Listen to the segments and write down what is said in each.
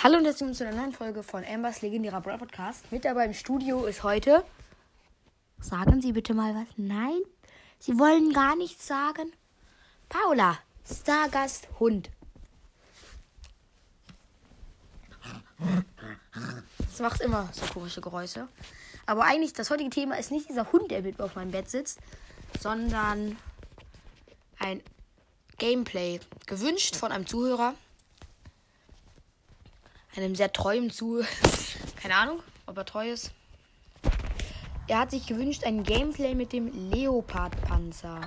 Hallo und herzlich willkommen zu einer neuen Folge von Ambers legendärer Brawl Podcast. Mit dabei im Studio ist heute. Sagen Sie bitte mal was. Nein, Sie wollen gar nichts sagen. Paula, Stargast Hund. Das macht immer so komische Geräusche. Aber eigentlich, das heutige Thema ist nicht dieser Hund, der mit auf meinem Bett sitzt, sondern ein Gameplay. Gewünscht von einem Zuhörer einem sehr treuen zu. Keine Ahnung, ob er treu ist. Er hat sich gewünscht ein Gameplay mit dem Leopard-Panzer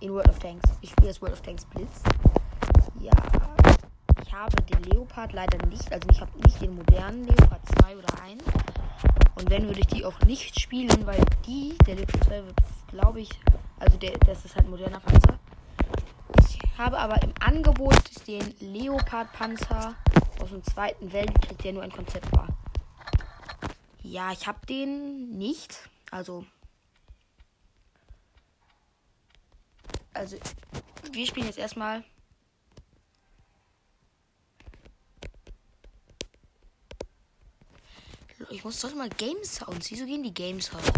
in World of Tanks. Ich spiele das World of Tanks Blitz. Ja, ich habe den Leopard leider nicht. Also ich habe nicht den modernen Leopard 2 oder 1. Und wenn, würde ich die auch nicht spielen, weil die, der Leopard 2 wird, glaube ich, also der, das ist halt ein moderner Panzer. Ich habe aber im Angebot den Leopard-Panzer aus dem Zweiten Weltkrieg, der nur ein Konzept war. Ja, ich habe den nicht. Also. Also, wir spielen jetzt erstmal. Ich muss doch mal Game Sounds. Wieso gehen die Game Sounds?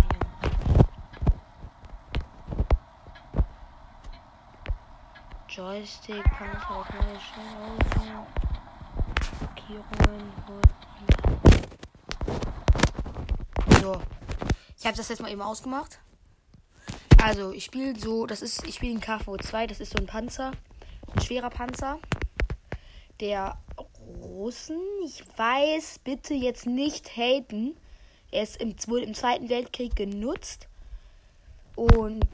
Joystick, Panzer, Markierungen. So. Ich habe das jetzt mal eben ausgemacht. Also, ich spiele so, das ist, ich spiele den KV 2, das ist so ein Panzer. Ein schwerer Panzer. Der Russen, ich weiß, bitte jetzt nicht haten. Er ist im, wohl im Zweiten Weltkrieg genutzt. Und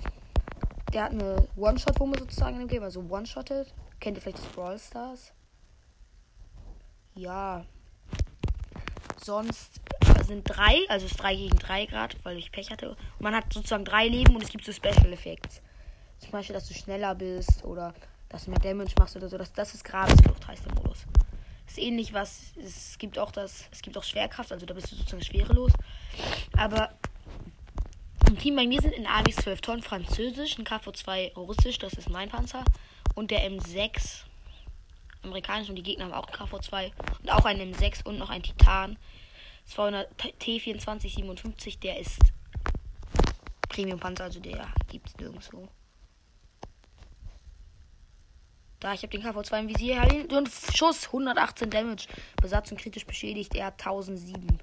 der hat eine One-Shot-Wumme sozusagen in dem Game, also One-Shotted. Kennt ihr vielleicht das Brawl Stars? Ja. Sonst sind drei, also es ist drei gegen drei Grad, weil ich Pech hatte. Und man hat sozusagen drei Leben und es gibt so Special Effects. Zum Beispiel, dass du schneller bist oder dass du mehr Damage machst oder so. Das, das ist Grabesflucht, heißt der Modus. Ist ähnlich was. Es gibt auch das. Es gibt auch Schwerkraft, also da bist du sozusagen schwerelos. Aber im Team bei mir sind in AWs 12 Tonnen Französisch, ein KV2 Russisch, das ist mein Panzer. Und der M6 amerikanisch und die Gegner haben auch ein KV2 und auch einen M6 und noch ein Titan. 200 T2457, der ist Premium Panzer, also der gibt es nirgendwo. Da, ich habe den KV2 im Visier. Und Schuss, 118 Damage. Besatzung kritisch beschädigt. Er hat 1007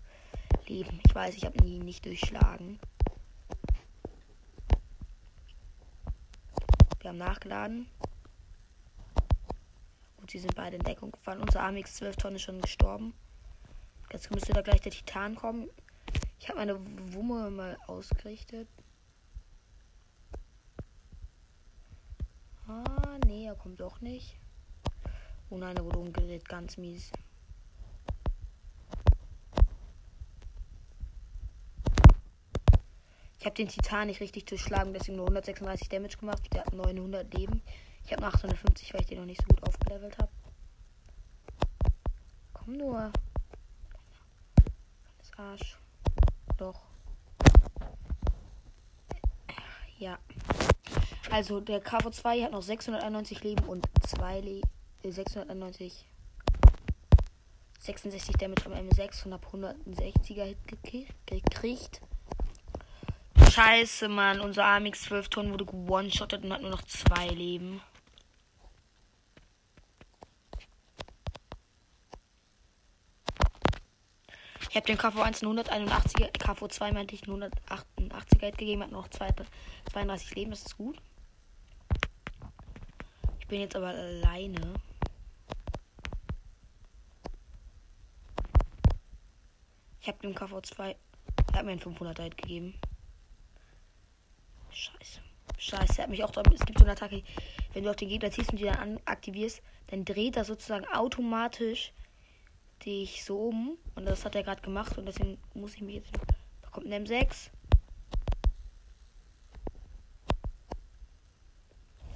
Leben. Ich weiß, ich habe ihn nicht durchschlagen. Wir haben nachgeladen. Sie sind beide in Deckung gefallen. Unser AMX 12 Tonnen ist schon gestorben. Jetzt müsste da gleich der Titan kommen. Ich habe meine Wumme mal ausgerichtet. Ah, nee, er kommt doch nicht. Oh nein, er wurde umgedreht. Ganz mies. Ich habe den Titan nicht richtig durchschlagen, deswegen nur 136 Damage gemacht. Der hat 900 Leben. Ich habe 850, weil ich den noch nicht so gut aufgelevelt habe. Komm nur. Das Arsch. Doch. Ja. Also der KV2 hat noch 691 Leben und 2 Le äh, 691 66 Damage am M6 und hab 160er Hit gekriegt. Scheiße, Mann. Unser AMX 12 Tonnen wurde one-shottet und hat nur noch zwei Leben. Ich habe dem KV1 181er, KV2 meinte ich 188er gegeben, hat noch 32 Leben, das ist gut. Ich bin jetzt aber alleine. Ich habe dem KV2, er hat mir einen 500er gegeben. Scheiße. Scheiße, er hat mich auch, es gibt so eine Attacke, wenn du auf den Gegner ziehst und die dann aktivierst, dann dreht er sozusagen automatisch dich so um. Und das hat er gerade gemacht und deswegen muss ich mich jetzt. Da kommt ein M6.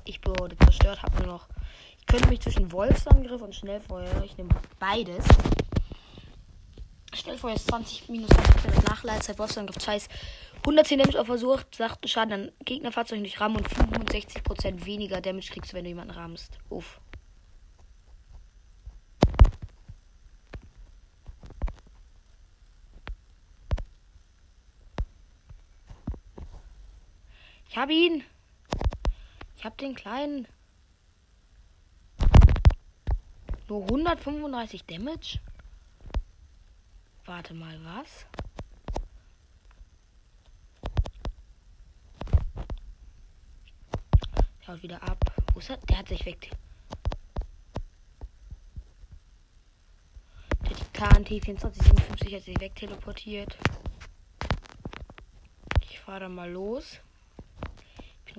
Ich wurde zerstört, hab nur noch. Ich könnte mich zwischen Wolfsangriff und Schnellfeuer. Ich nehme beides. Schnellfeuer ist 20 minus 20 Nachleitzeit. Wolfsangriff 2 ist 110 Damage auf Versuch, sagt Schaden an Gegnerfahrzeugen durch Rammen und 65% weniger Damage kriegst du, wenn du jemanden rammst. Uff. Ich hab ihn. Ich hab den kleinen. Nur 135 Damage? Warte mal, was? Haut wieder ab. Wo ist er? Der hat sich weg. Der Titan T2457 hat sich wegteleportiert. Ich fahre mal los.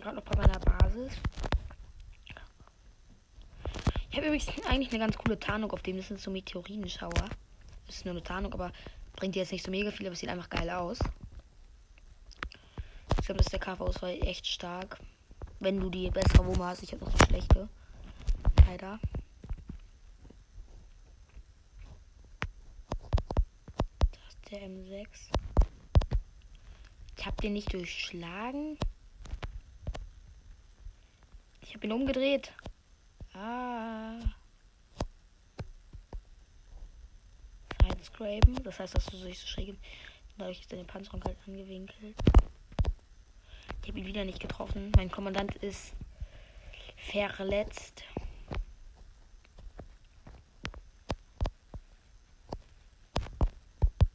Gerade noch bei meiner Basis. Ich habe übrigens eigentlich eine ganz coole Tarnung auf dem. Das sind so Meteoritenschauer. Das ist nur eine Tarnung, aber bringt jetzt nicht so mega viel, aber sieht einfach geil aus. Ich glaube, dass der KV-Auswahl echt stark. Wenn du die bessere Wumme hast. Ich habe noch die schlechte. Leider. Das ist der M6. Ich habe den nicht durchschlagen. Ihn umgedreht. Ah. Sidescrapen. Das heißt, dass du sich so schräg. Dadurch ist deine Panzerung halt angewinkelt. Ich habe ihn wieder nicht getroffen. Mein Kommandant ist verletzt.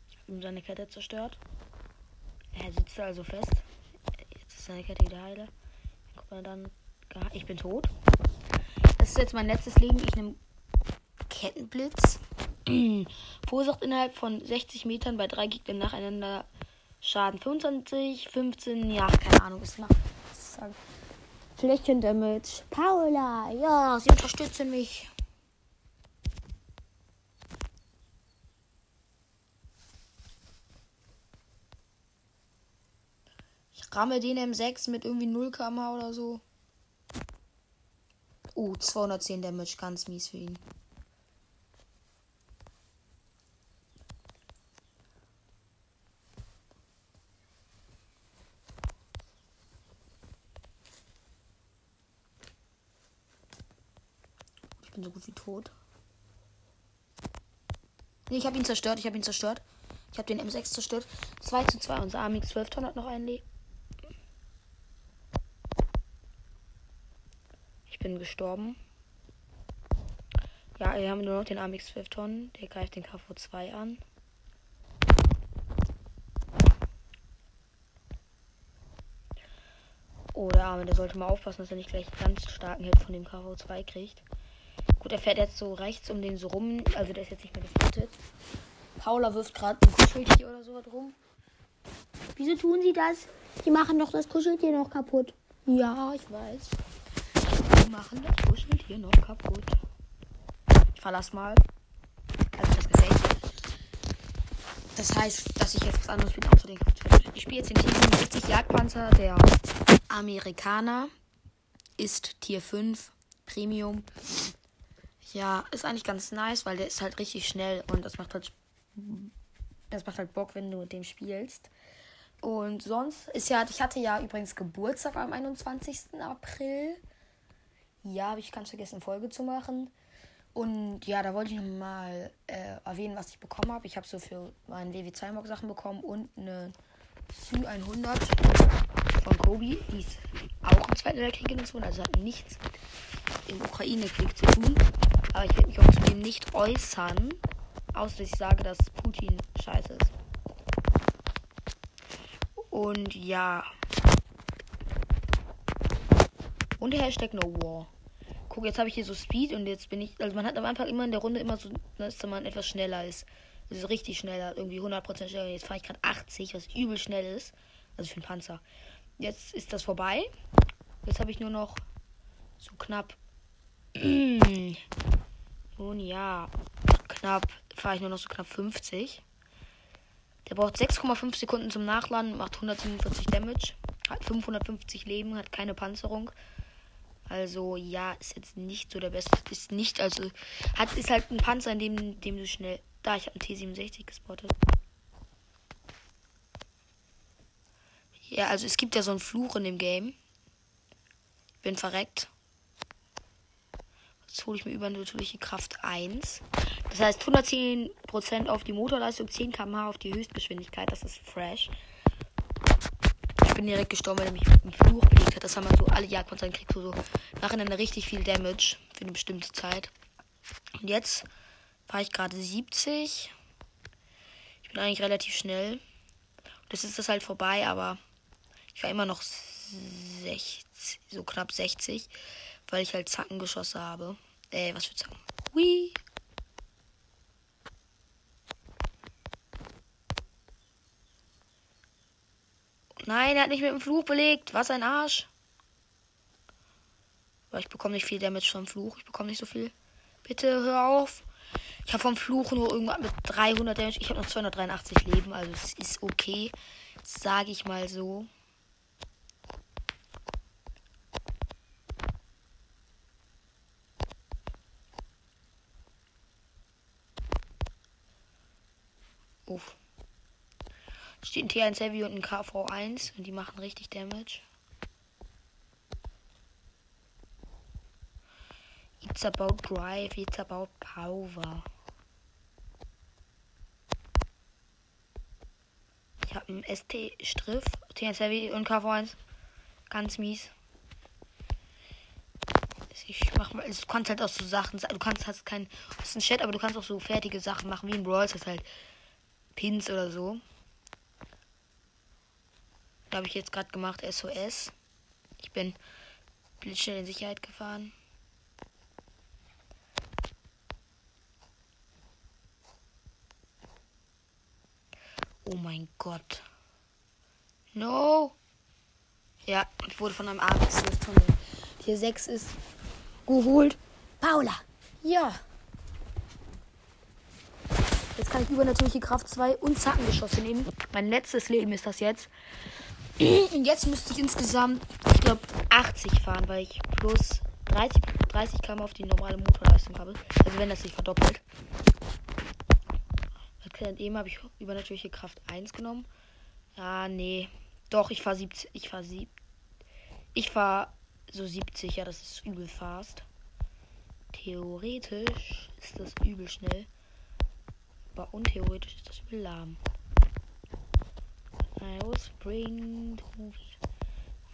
Ich habe ihm seine Kette zerstört. Er sitzt also fest. Jetzt ist seine Kette wieder heile. Kommandant. Ich bin tot. Das ist jetzt mein letztes Leben. Ich nehme Kettenblitz. Verursacht innerhalb von 60 Metern bei drei Gegnern nacheinander Schaden 25, 15, ja, keine Ahnung, ist nach. Flächendamage. Paula, ja, sie unterstützen mich. Ich ramme den M6 mit irgendwie 0 km oder so. Oh, 210 Damage, ganz mies für ihn. bin so gut wie tot. Nee, ich habe ihn zerstört. Ich habe ihn zerstört. Ich habe den M6 zerstört. 2 zu 2. Unser Amix 12 Ton hat noch ein Leben. Ich bin gestorben. Ja, wir haben nur noch den Amix 12 Tonnen. Der greift den KV2 an. Oh, der Arme, der sollte mal aufpassen, dass er nicht gleich ganz starken Hit von dem KV2 kriegt. Gut, er fährt jetzt so rechts um den so rum. Also der ist jetzt nicht mehr gesplittet. Paula wirft gerade ein Kuscheltier oder so rum. Wieso tun sie das? Die machen doch das Kuscheltier noch kaputt. Ja, ich weiß. Machen das Kuscheltier noch kaputt. Ich verlass mal. Also das gefällt mir. Das heißt, dass ich jetzt was anderes spiele, außer den Ich spiele jetzt den Tier 60 Jagdpanzer. Der Amerikaner ist Tier 5 Premium. Ja, ist eigentlich ganz nice, weil der ist halt richtig schnell und das macht halt das macht halt Bock, wenn du mit dem spielst. Und sonst ist ja, ich hatte ja übrigens Geburtstag am 21. April. Ja, habe ich ganz vergessen, Folge zu machen. Und ja, da wollte ich nochmal äh, erwähnen, was ich bekommen habe. Ich habe so für meinen WW 2 Mock Sachen bekommen und eine Sü 100 von Kobi. Die ist auch im Zweiten Weltkrieg genutzt worden, also hat nichts im Ukraine-Krieg zu tun. Aber ich werde mich auch zu dem nicht äußern. Außer dass ich sage, dass Putin scheiße ist. Und ja. Und Hashtag No War. Guck, jetzt habe ich hier so Speed und jetzt bin ich. Also man hat am Anfang immer in der Runde immer so, dass man etwas schneller ist. Also richtig schneller, irgendwie 100% schneller. Jetzt fahre ich gerade 80, was übel schnell ist. Also für einen Panzer. Jetzt ist das vorbei. Jetzt habe ich nur noch so knapp Nun ja, knapp, fahre ich nur noch so knapp 50. Der braucht 6,5 Sekunden zum Nachladen, macht 147 Damage, hat 550 Leben, hat keine Panzerung. Also ja, ist jetzt nicht so der beste. Ist nicht, also hat ist halt ein Panzer, in dem, dem du schnell. Da, ich habe einen T67 gespottet. Ja, also es gibt ja so einen Fluch in dem Game. Bin verreckt. Jetzt hole ich mir übernatürliche Kraft 1. Das heißt 110% auf die Motorleistung, 10 km auf die Höchstgeschwindigkeit. Das ist fresh bin direkt gestorben, weil er mich mit dem Fluch belegt hat. Das haben wir so alle Jagdmonster, dann kriegst du so nacheinander richtig viel Damage für eine bestimmte Zeit. Und jetzt war ich gerade 70. Ich bin eigentlich relativ schnell. Das ist das halt vorbei, aber ich war immer noch 60, so knapp 60, weil ich halt Zacken geschossen habe. Äh, was für Zacken? Whee! Nein, er hat nicht mit dem Fluch belegt. Was ein Arsch. Aber ich bekomme nicht viel Damage vom Fluch. Ich bekomme nicht so viel. Bitte hör auf. Ich habe vom Fluch nur irgendwann mit 300 Damage. Ich habe noch 283 Leben, also es ist okay. Sage ich mal so. Uff. Steht ein T1 Heavy und ein KV1 und die machen richtig Damage. It's about drive, it's about power. Ich habe einen ST-Striff, TNS Heavy und KV1. Ganz mies. Ich mach mal. Du kannst halt auch so Sachen. Du kannst hast kein. Hast ein Chat, aber du kannst auch so fertige Sachen machen, wie in Brawl Stars halt. Pins oder so. Da habe ich jetzt gerade gemacht SOS. Ich bin blitzschnell in Sicherheit gefahren. Oh mein Gott. No. Ja, ich wurde von einem Arzt des Tunnel. Hier 6 ist geholt. Paula. Ja. Jetzt kann ich übernatürliche Kraft 2 und Zackengeschosse nehmen. Mein letztes Leben ist das jetzt. Hm, und jetzt müsste ich insgesamt, ich glaube, 80 fahren, weil ich plus 30, 30 km auf die normale Motorleistung habe. Also wenn das sich verdoppelt. Okay, eben habe ich über natürliche Kraft 1 genommen. Ja, nee. Doch, ich fahre 70. Ich fahre sieb, Ich fahre so 70, ja, das ist übel fast. Theoretisch ist das übel schnell. Aber untheoretisch ist das übel lahm. Spring,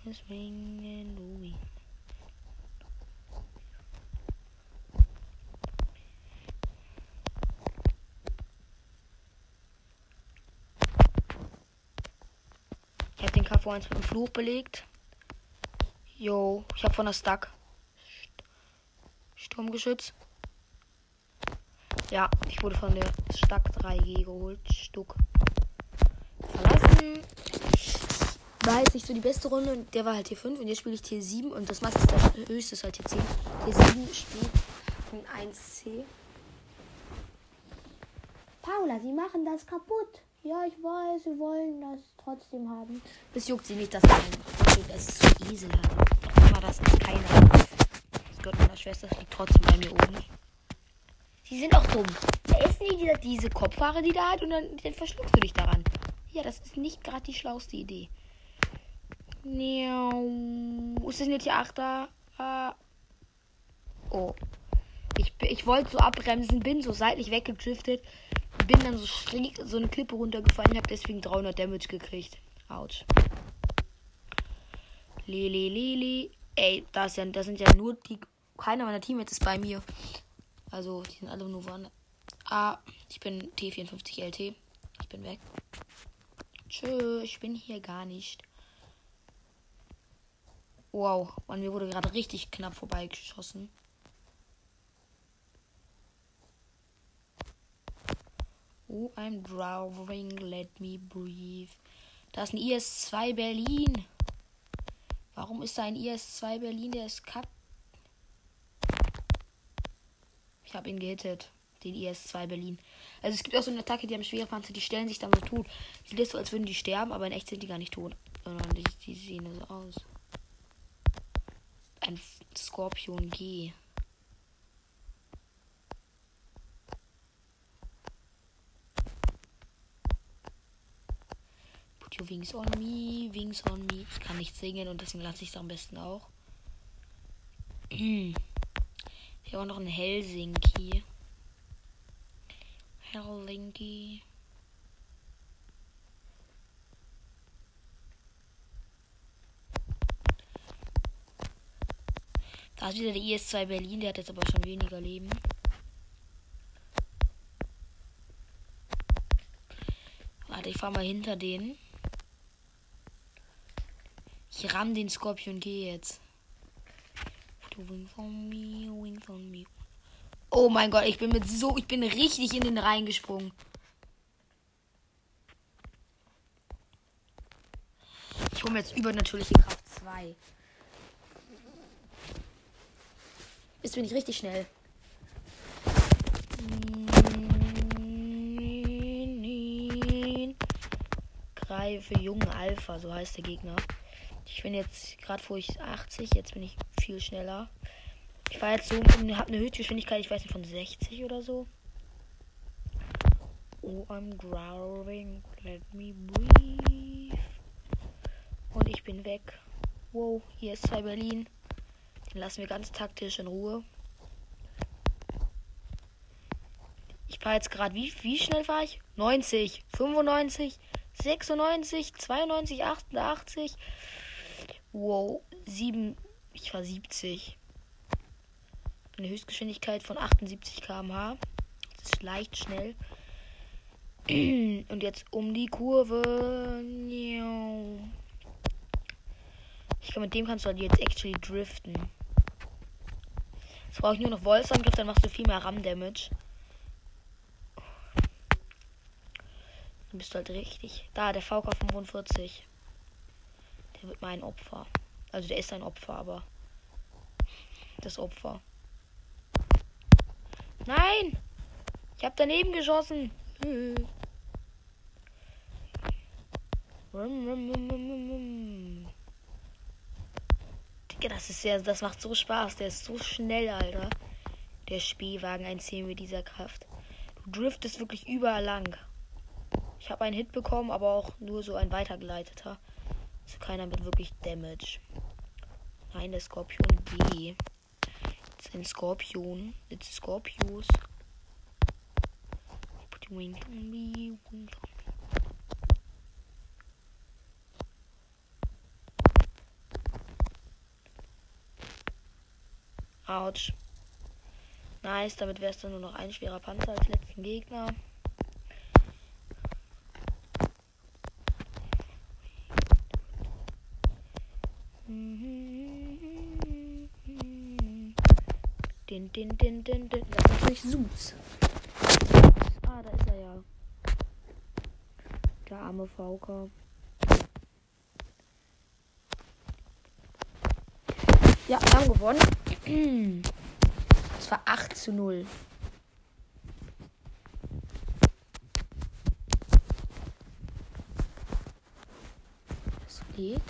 bringt Spring, Es. Ich hab den KV1 mit dem Fluch belegt. Yo, ich hab von der Stack. Sturmgeschütz. Ja, ich wurde von der Stack 3G geholt. Stuck. war jetzt nicht so die beste Runde und der war halt T5 und jetzt spiele ich T7 und das macht das höchste halt T10. T7 spielt ein 1C. Paula, sie machen das kaputt. Ja, ich weiß, sie wollen das trotzdem haben. Es juckt sie nicht, dass sie ich das zu Esel hatte. Aber das ist keiner. Das gehört meiner Schwester das liegt trotzdem bei mir oben. Sie sind auch dumm. Da ist nie dieser, diese Kopfhaare, die da hat und dann, dann verschluckst du dich daran. Ja, das ist nicht gerade die schlauste Idee. Ist das nicht die Achter? Äh, oh. Ich, ich wollte so abbremsen, bin so seitlich weggedriftet, bin dann so schräg so eine Klippe runtergefallen, habe deswegen 300 Damage gekriegt. Autsch. Lili, lili. Ey, das, ja, das sind ja nur die. Keiner meiner Teammates ist bei mir. Also, die sind alle nur vorne. Ah, ich bin T54LT. Ich bin weg. Tschö, ich bin hier gar nicht. Wow, an mir wurde gerade richtig knapp vorbeigeschossen. Oh, I'm drowning, let me breathe. Da ist ein IS-2 Berlin. Warum ist da ein IS-2 Berlin, der ist kack? Ich habe ihn gehittet, den IS-2 Berlin. Also es gibt auch so eine Attacke, die haben schwere Panzer, die stellen sich dann so tot. Sieht das so, als würden die sterben, aber in echt sind die gar nicht tot. Sondern die, die sehen so aus. Ein Skorpion G. Put your wings on me, wings on me. Ich kann nicht singen und deswegen lasse ich es am besten auch. Wir haben auch noch einen Helsinki. Helsinki. Da ist wieder der IS-2 Berlin, der hat jetzt aber schon weniger Leben. Warte, ich fahr mal hinter denen. Ich ramm den Skorpion G jetzt. Du wings on me, wings on me. Oh mein Gott, ich bin mit so, ich bin richtig in den Rhein gesprungen. Ich hole mir jetzt übernatürliche Kraft 2. Jetzt bin ich richtig schnell. Greife jungen Alpha, so heißt der Gegner. Ich bin jetzt gerade vor ich 80, jetzt bin ich viel schneller. Ich war jetzt so, habe eine Höchstgeschwindigkeit, ich weiß nicht, von 60 oder so. Oh, I'm growling, let me breathe. Und ich bin weg. Wow, hier ist zwei Berlin. Den lassen wir ganz taktisch in Ruhe. Ich fahre jetzt gerade, wie, wie schnell war ich? 90, 95, 96, 92, 88. Wow, 7, ich war 70. Eine Höchstgeschwindigkeit von 78 km/h. Das ist leicht schnell. Und jetzt um die Kurve. Ich glaube, mit dem kannst du halt jetzt actually driften. Jetzt brauche ich nur noch Wolfsangriff, dann machst du viel mehr RAM-Damage. Dann bist du halt richtig. Da, der VK 45. Der wird mein Opfer. Also der ist ein Opfer, aber das Opfer. Nein! Ich habe daneben geschossen. Digga, das ist ja, das macht so Spaß. Der ist so schnell, Alter. Der Spielwagen, ein 10 mit dieser Kraft. Du driftest wirklich überall lang. Ich habe einen Hit bekommen, aber auch nur so ein weitergeleiteter. Also keiner mit wirklich Damage. Nein, der Skorpion G. Jetzt ein Skorpion. Jetzt Skorpius. Autsch. Nice, damit wäre es dann nur noch ein schwerer Panzer als letzten Gegner. Den, den, den, den, den. Das ist natürlich Sus. Ah, da ist er ja. Der arme Fauker. Ja, wir haben gewonnen. Es war 8 zu 0. Das geht.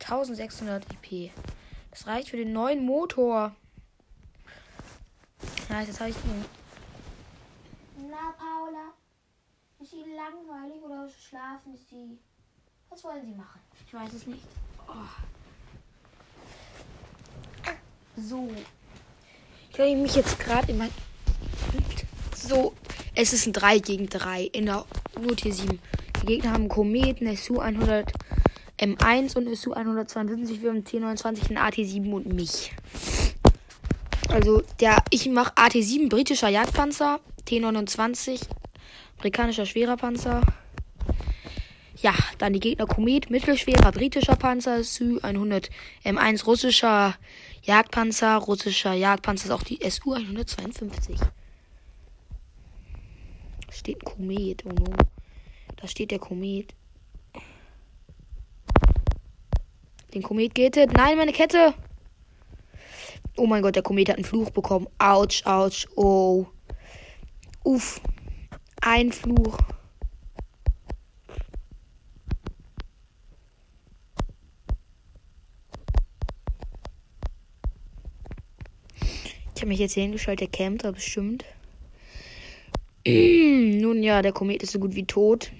1600 IP. Das reicht für den neuen Motor. Ja, jetzt habe ich ihn. Na, Paula. Ist Ihnen langweilig oder schlafen Sie? Was wollen Sie machen? Ich weiß es nicht. Oh. So. Ich höre mich jetzt gerade in mein. So. Es ist ein 3 gegen 3 in der Not hier 7. Die Gegner haben Kometen, SU 100 M1 und SU 152. Wir haben T29, den AT7 und mich. Also, der, ich mache AT7, britischer Jagdpanzer, T29, amerikanischer schwerer Panzer. Ja, dann die Gegner Komet, mittelschwerer britischer Panzer, SU 100 M1, russischer Jagdpanzer, russischer Jagdpanzer ist auch die SU 152. Da steht ein Komet, oh no. Da steht der Komet. Den Komet geht es. Nein, meine Kette. Oh mein Gott, der Komet hat einen Fluch bekommen. Autsch, autsch, oh. Uff. Ein Fluch. Ich habe mich jetzt hier hingestellt, der campt da bestimmt. Nun ja, der Komet ist so gut wie tot.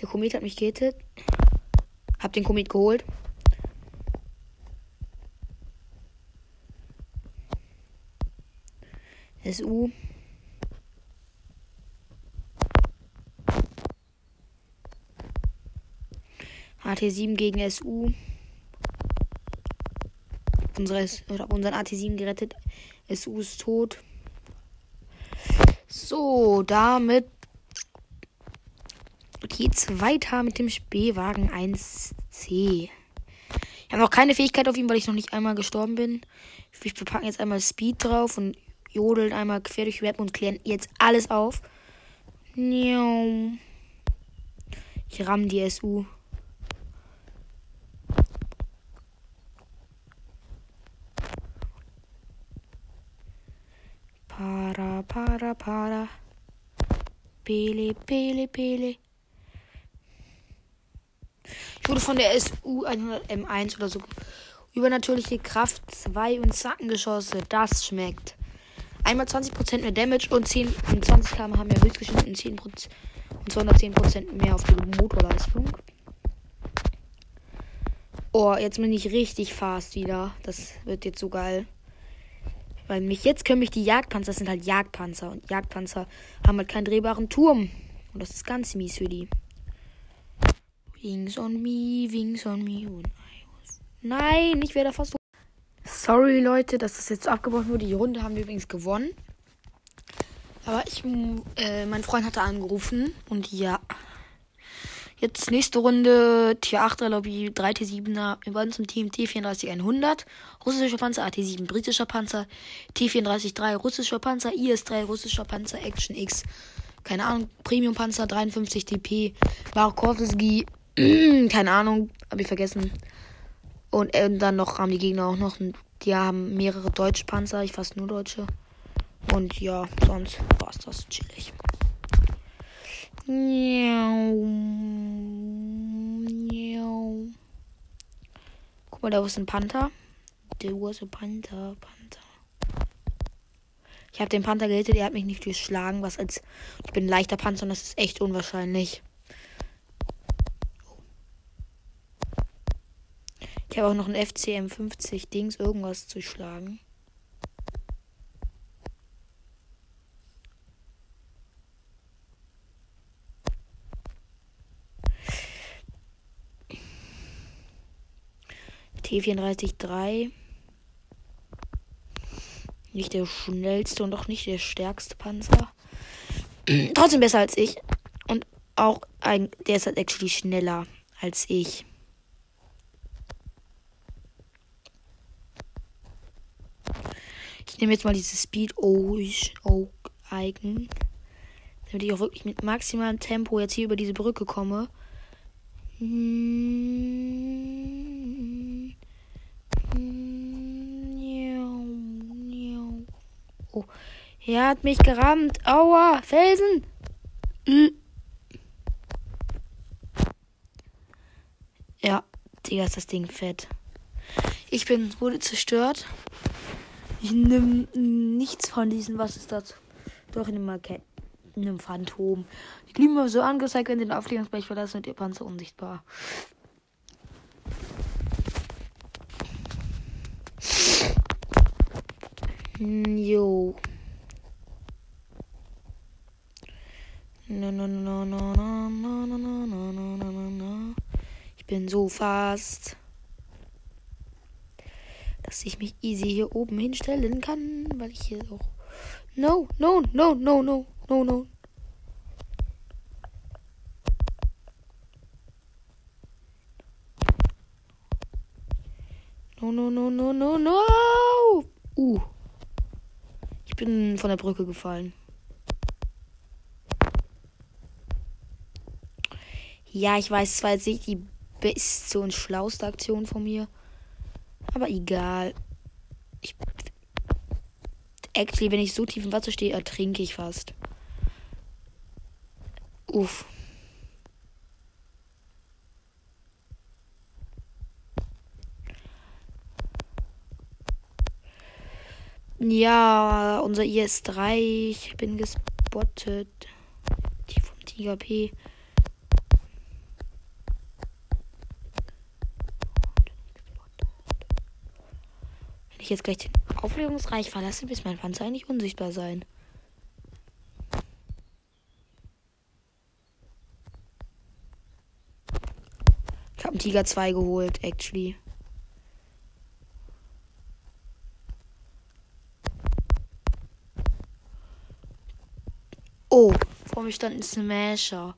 Der Komet hat mich gehittet. Hab den Komet geholt. SU. AT7 gegen SU. Unsere, ich habe unseren AT7 gerettet. SU ist tot. So, damit geht's weiter mit dem Spähwagen 1C. Ich habe noch keine Fähigkeit auf ihm, weil ich noch nicht einmal gestorben bin. Wir packen jetzt einmal Speed drauf und jodeln einmal quer durch die Map und klären jetzt alles auf. Ich ramm die SU. Para, para, para. Pele, pele, pele. Ich wurde von der SU 100 M1 oder so. Übernatürliche Kraft 2 und Zackengeschosse. Das schmeckt. Einmal 20% mehr Damage und 10 und 20 km haben mehr Höchstgeschwindigkeit und 10% und 210% mehr auf die Motorleistung. Oh, jetzt bin ich richtig fast wieder. Das wird jetzt so geil. Weil mich jetzt können mich die Jagdpanzer, das sind halt Jagdpanzer. Und Jagdpanzer haben halt keinen drehbaren Turm. Und das ist ganz mies für die. Wings on me, wings on me. Nein, ich werde fast so. Sorry, Leute, dass das jetzt abgebrochen wurde. Die Runde haben wir übrigens gewonnen. Aber ich, äh, mein Freund hatte angerufen und ja. Jetzt nächste Runde Tier 8er Lobby 3 T7er wir wollen zum Team T34 100 russischer Panzer AT7 britischer Panzer T34 3 russischer Panzer IS-3 russischer Panzer Action X keine Ahnung Premium Panzer 53 DP Markowski keine Ahnung habe ich vergessen. Und äh, dann noch haben die Gegner auch noch die haben mehrere deutsche Panzer ich fast nur deutsche. Und ja sonst war's das chillig Guck mal, da ist ein Panther. Der a Panther, Panther. Ich habe den Panther gehittet, er hat mich nicht geschlagen, was als ich bin ein leichter Panzer und das ist echt unwahrscheinlich. Ich habe auch noch ein FCM 50 Dings irgendwas zu schlagen. T34-3. Nicht der schnellste und auch nicht der stärkste Panzer. Trotzdem besser als ich. Und auch ein, der ist halt actually schneller als ich. Ich nehme jetzt mal dieses Speed Icon. Damit ich auch wirklich mit maximalem Tempo jetzt hier über diese Brücke komme. Oh, er hat mich gerammt. Aua, Felsen. Ja, Digga, ist das Ding fett. Ich bin, wurde zerstört. Ich nehme nichts von diesen, was ist das? Doch, ich nehme mal einem Phantom. Die Klima so angezeigt, wenn den Aufklärungsbereich verlassen und ihr Panzer unsichtbar. Jo. No, no, no, no, no, no, no, no, no, no, no, no. Ich bin so fast, dass ich mich easy hier oben hinstellen kann, weil ich hier auch. No, no, no, no, no, no, no. No, no, no, no, no, no. Uh. Ich bin von der Brücke gefallen. Ja, ich weiß, es war jetzt nicht die beste und schlauste Aktion von mir. Aber egal. Ich, actually, wenn ich so tief im Wasser stehe, ertrinke ich fast. Uff. Ja, unser IS-3. Ich bin gespottet. Die vom Tiger P. Wenn ich jetzt gleich den Auflegungsreich verlasse, bis mein Panzer eigentlich unsichtbar sein. Ich habe einen Tiger 2 geholt, actually. Oh, vor mir stand ein Smasher.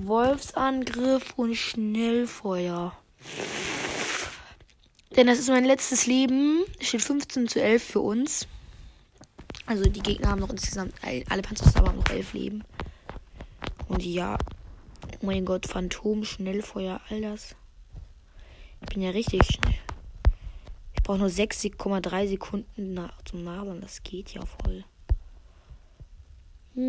Wolfsangriff und Schnellfeuer. Denn das ist mein letztes Leben. Steht 15 zu 11 für uns. Also die Gegner haben noch insgesamt, alle Panzer haben noch 11 Leben. Und ja, oh mein Gott, Phantom, Schnellfeuer, all das. Ich bin ja richtig schnell. Ich brauche nur 6,3 Sekunden zum Nadern. Das geht ja voll. Ich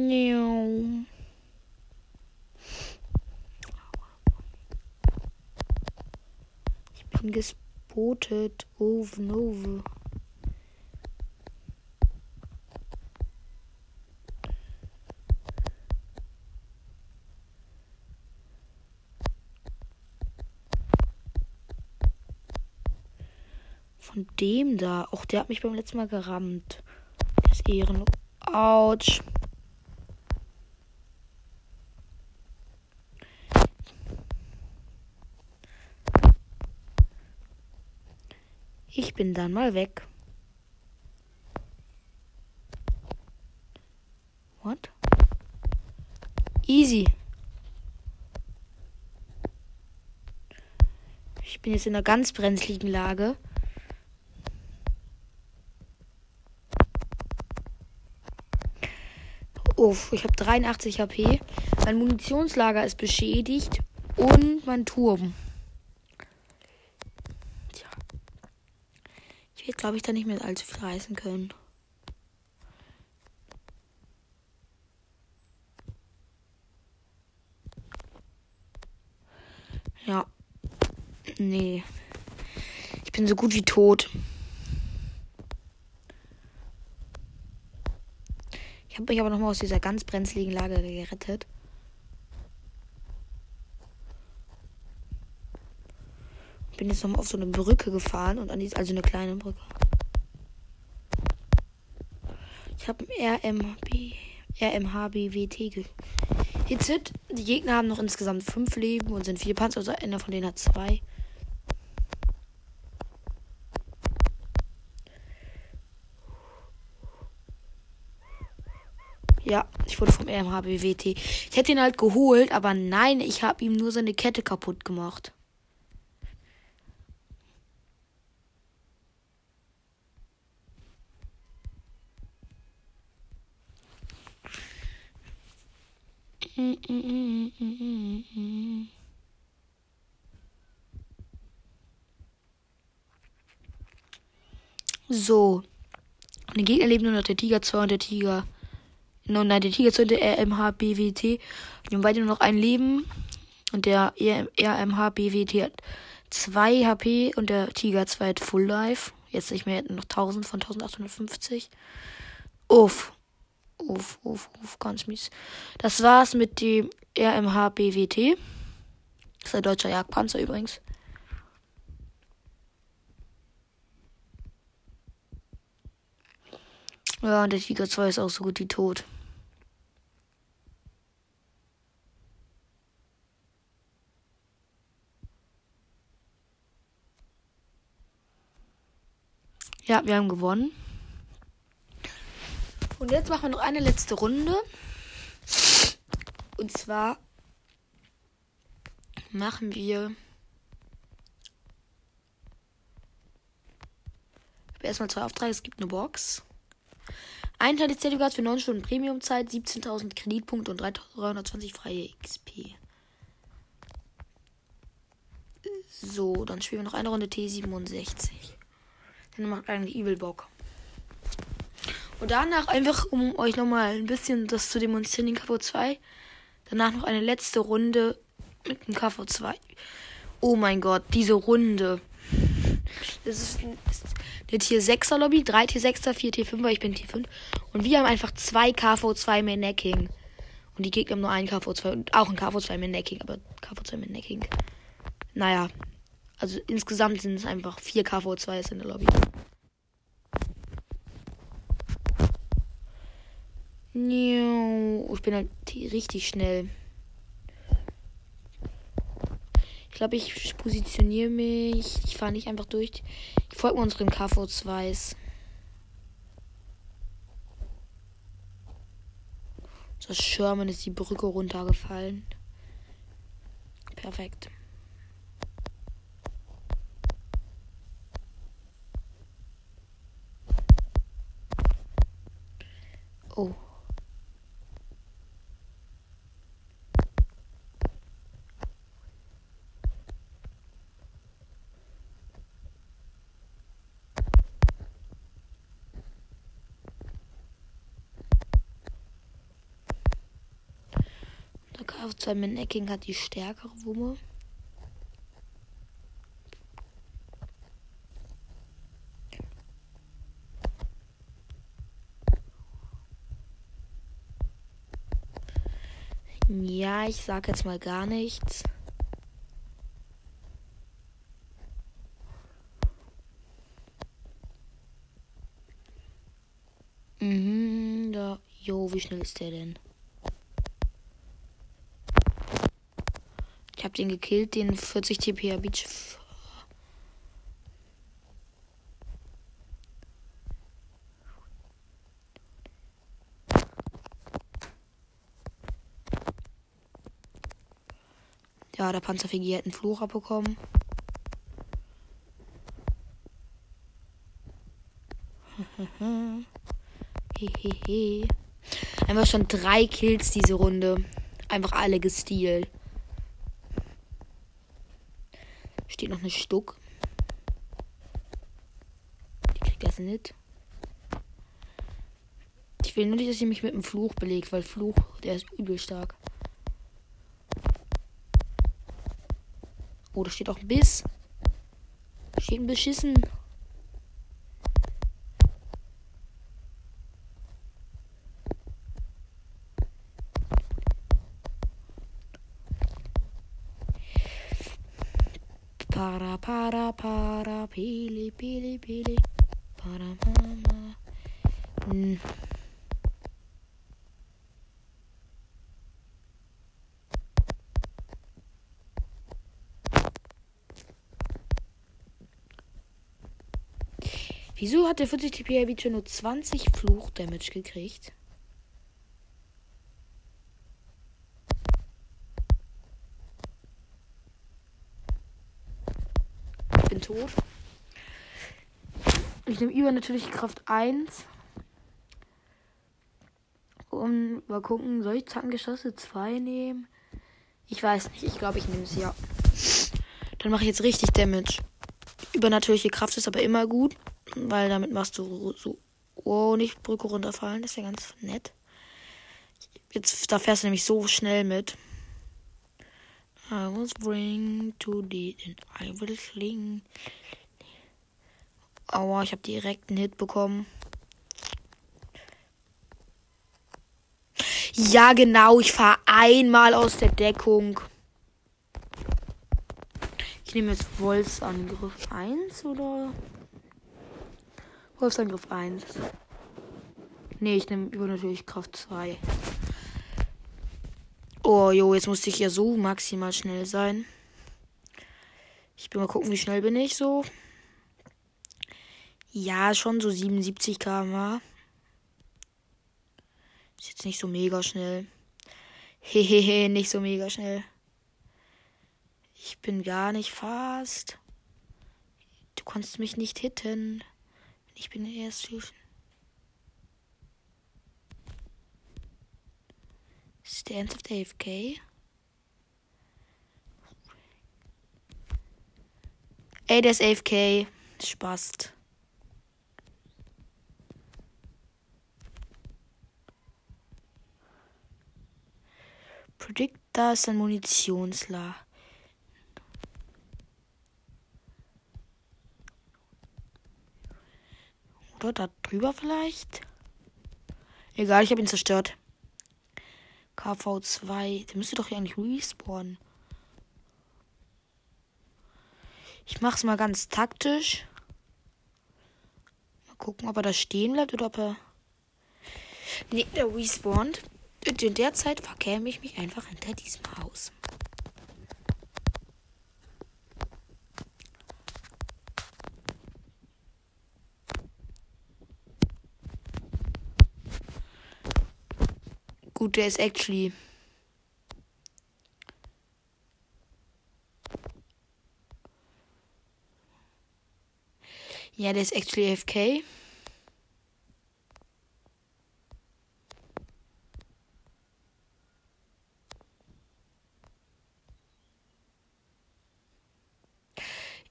bin gespotet. Oh, no. Von dem da. Auch der hat mich beim letzten Mal gerammt. Der ist ehrenlos. Autsch. Bin dann mal weg. What? Easy. Ich bin jetzt in einer ganz brenzligen Lage. Uff, ich habe 83 HP. Mein Munitionslager ist beschädigt und mein Turm. wird, glaube ich, da nicht mehr allzu viel reißen können. Ja. Nee. Ich bin so gut wie tot. Ich habe mich aber noch mal aus dieser ganz brenzligen Lage gerettet. Bin jetzt nochmal auf so eine Brücke gefahren und an die, also eine kleine Brücke. Ich habe RMB, RMHBWT gehitzt. Die Gegner haben noch insgesamt fünf Leben und sind vier Panzer, also einer von denen hat zwei. Ja, ich wurde vom RMHBWT. Ich hätte ihn halt geholt, aber nein, ich habe ihm nur seine Kette kaputt gemacht. So. Die Gegner leben nur noch der Tiger 2 und der Tiger. Nein, der Tiger 2 und der RMHBWT. Die haben beide nur noch ein Leben. Und der RMHBWT hat 2 HP und der Tiger 2 hat Full Life. Jetzt nicht mehr noch 1000 von 1850. Uff. Uff, uff, uff, ganz mies. Das war's mit dem RMH BWT. Das ist ein deutscher Jagdpanzer übrigens. Ja, und der Tiger 2 ist auch so gut wie tot. Ja, wir haben gewonnen. Und jetzt machen wir noch eine letzte Runde. Und zwar machen wir erstmal zwei Aufträge. Es gibt eine Box. Ein Teil des Zertifikats für 9 Stunden Premiumzeit, 17.000 Kreditpunkte und 320 freie XP. So, dann spielen wir noch eine Runde T67. Dann macht eigentlich Evil Bock. Und danach einfach, um euch nochmal ein bisschen das zu demonstrieren, den KV2. Danach noch eine letzte Runde mit dem KV2. Oh mein Gott, diese Runde. Das ist, eine Tier 6er Lobby, 3 Tier 6er, 4 Tier 5er, ich bin Tier 5. Und wir haben einfach zwei KV2 mehr Necking. Und die Gegner haben nur einen KV2 und auch ein KV2 mehr Necking, aber KV2 mehr Necking. Naja, also insgesamt sind es einfach vier KV2s in der Lobby. Ich bin halt richtig schnell. Ich glaube, ich positioniere mich. Ich fahre nicht einfach durch. Ich folge unseren KV2s. Das Sherman ist die Brücke runtergefallen. Perfekt. Oh. Der KF2 mit Necking hat die stärkere Wumme. Ja, ich sag jetzt mal gar nichts. Mhm, da. Jo, wie schnell ist der denn? Ich hab den gekillt, den 40 TP Beach. Ja, der Panzerfigi hat einen Fluch abbekommen. Hehehe. Einfach schon drei Kills diese Runde. Einfach alle gestealt. Steht noch eine Stuck. Die kriegt das nicht. Ich will nur nicht, dass sie mich mit dem Fluch belegt, weil Fluch, der ist übel stark. Oh, da steht auch ein Biss. Steht ein beschissen. Para, para, para, pili, pili, pili. Para, mama. Hm. Wieso hat der 40 TP Beacher nur 20 Fluch-Damage gekriegt? Ich bin tot. Ich nehme über natürlich Kraft 1. Und mal gucken, soll ich Zangengeschosse 2 nehmen? Ich weiß nicht, ich glaube, ich nehme es ja. Dann mache ich jetzt richtig Damage. Übernatürliche Kraft ist aber immer gut, weil damit machst du so. Oh, nicht Brücke runterfallen, das ist ja ganz nett. Jetzt, da fährst du nämlich so schnell mit. I was bring to the and I will sling. Aua, ich habe direkt einen Hit bekommen. Ja, genau, ich fahre einmal aus der Deckung. Ich nehme jetzt Wolfsangriff 1 oder? Wolfsangriff 1. Nee, ich nehme über natürlich Kraft 2. Oh, jo, jetzt musste ich ja so maximal schnell sein. Ich will mal gucken, wie schnell bin ich so. Ja, schon so 77 km/h. Ist jetzt nicht so mega schnell. Hehehe, nicht so mega schnell. Ich bin gar nicht fast. Du kannst mich nicht hitten. Ich bin erst Fusion. Stands of AFK. Ey, der ist AFK. Spaß. Predict, da ist ein Munitionslager. Oder da drüber vielleicht? Egal, ich habe ihn zerstört. KV2. Der müsste doch hier eigentlich respawnen. Ich mach's mal ganz taktisch. Mal gucken, ob er da stehen bleibt oder ob er. Nee, der respawnt. Und in der Zeit verkäme ich mich einfach hinter diesem Haus. Der ist actually. Ja, der ist actually AFK.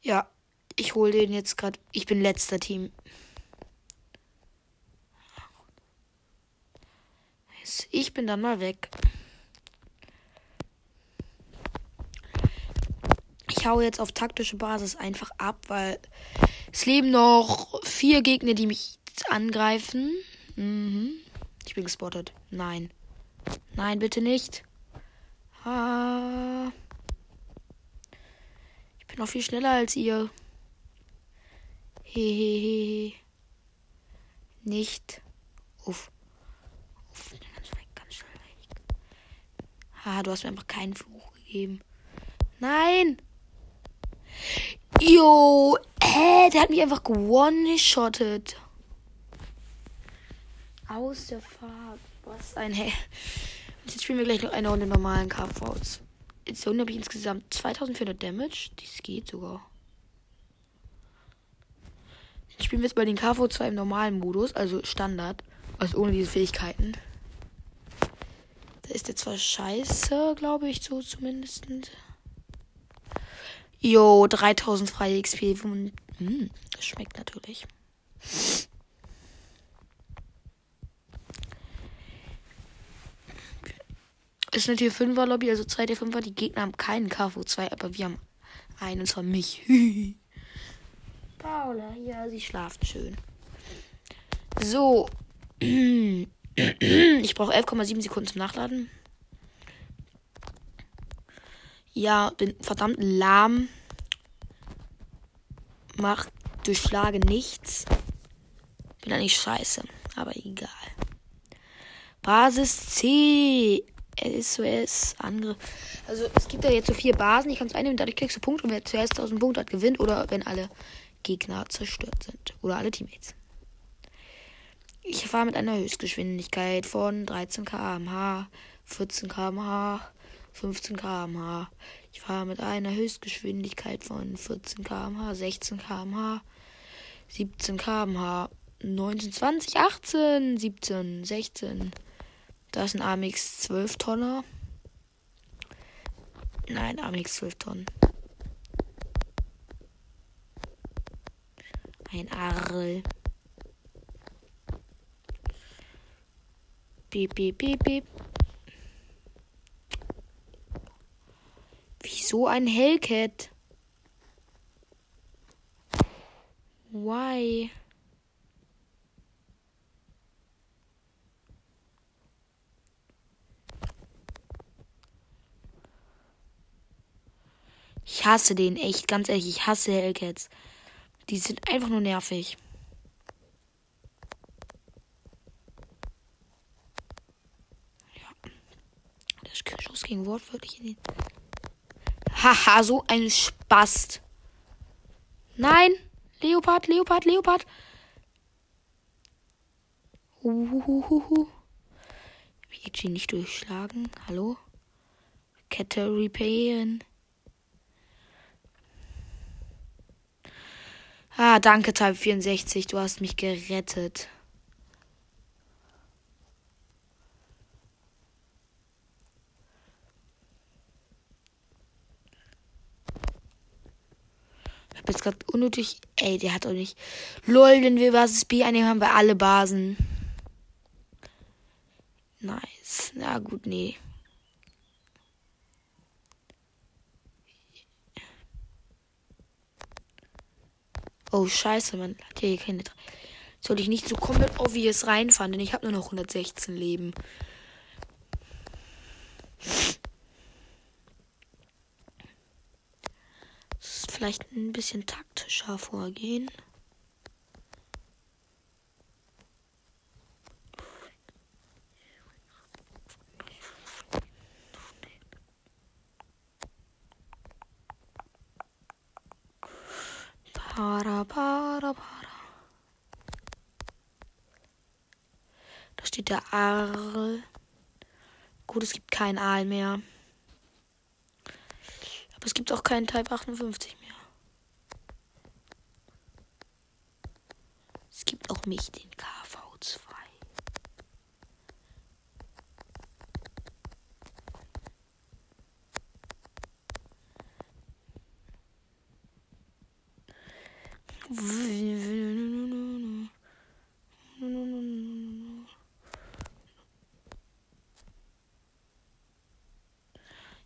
Ja, ich hole den jetzt gerade. Ich bin letzter Team. Ich bin dann mal weg. Ich hau jetzt auf taktische Basis einfach ab, weil es leben noch vier Gegner, die mich angreifen. Mhm. Ich bin gespottet. Nein. Nein, bitte nicht. Ah. Ich bin noch viel schneller als ihr. Hehehe. Nicht. Uff. Uff. Ganz weg, ganz schnell weg. Ah, du hast mir einfach keinen Fluch gegeben. Nein! Jo, hä, der hat mich einfach one-shottet. Aus der Fahrt. Was ein Hä. Jetzt spielen wir gleich noch eine Runde normalen KVs. Jetzt habe ich insgesamt 2400 Damage. Das geht sogar. Jetzt spielen wir jetzt bei den KV2 im normalen Modus, also Standard. Also ohne diese Fähigkeiten. Da ist der zwar scheiße, glaube ich, so zumindest. Jo, 3000 freie XP. Hm, das schmeckt natürlich. Ist eine Tier 5er Lobby, also zwei der 5er. Die Gegner haben keinen KV2, aber wir haben einen, und zwar mich. Paula, ja, sie schlaft schön. So. Ich brauche 11,7 Sekunden zum Nachladen. Ja, bin verdammt lahm. Macht durchschlage nichts. Bin eigentlich scheiße, aber egal. Basis C. SOS, Angriff. Also es gibt ja jetzt so vier Basen. Ich kann es einnehmen, dadurch kriegst du Punkte. Und wer zuerst 1000 Punkte hat, gewinnt. Oder wenn alle Gegner zerstört sind. Oder alle Teammates. Ich fahre mit einer Höchstgeschwindigkeit von 13 km/h, 14 km/h, 15 km/h. Ich fahre mit einer Höchstgeschwindigkeit von 14 km/h, 16 km/h, 17 km/h, 19, 20, 18, 17, 16. Da ist ein AMX 12 Tonner. Nein, AMX 12 Tonnen. Ein Arl. Piep, piep, piep, piep. Wieso ein Hellcat? Why? Ich hasse den, echt, ganz ehrlich, ich hasse Hellcats. Die sind einfach nur nervig. Ja. Der Schuss ging wortwörtlich in den. Haha, so ein Spast. Nein! Leopard, Leopard, Leopard. Uhuhuhu. Ich nicht durchschlagen. Hallo? Kette repairen. Ah, danke, Type 64. Du hast mich gerettet. Ich hab jetzt gerade unnötig. Ey, der hat doch nicht. Lol, wenn wir Basis B einnehmen, haben wir alle Basen. Nice. Na gut, nee. Oh, scheiße, man hat hier keine. Sollte ich nicht so komplett obvious reinfahren, denn ich habe nur noch 116 Leben. vielleicht ein bisschen taktischer vorgehen. Para, para, para. Da steht der Aal. Gut, es gibt kein Aal mehr. Aber es gibt auch keinen Type 58 mehr. Gibt auch mich, den KV2.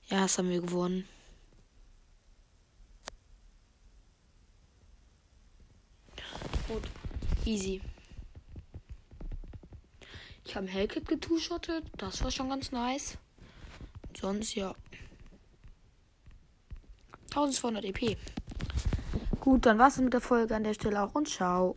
Ja, das haben wir gewonnen. Easy. Ich habe Hellkit getushottet. Das war schon ganz nice. Sonst ja. 1200 EP. Gut, dann war's mit der Folge an der Stelle auch und ciao.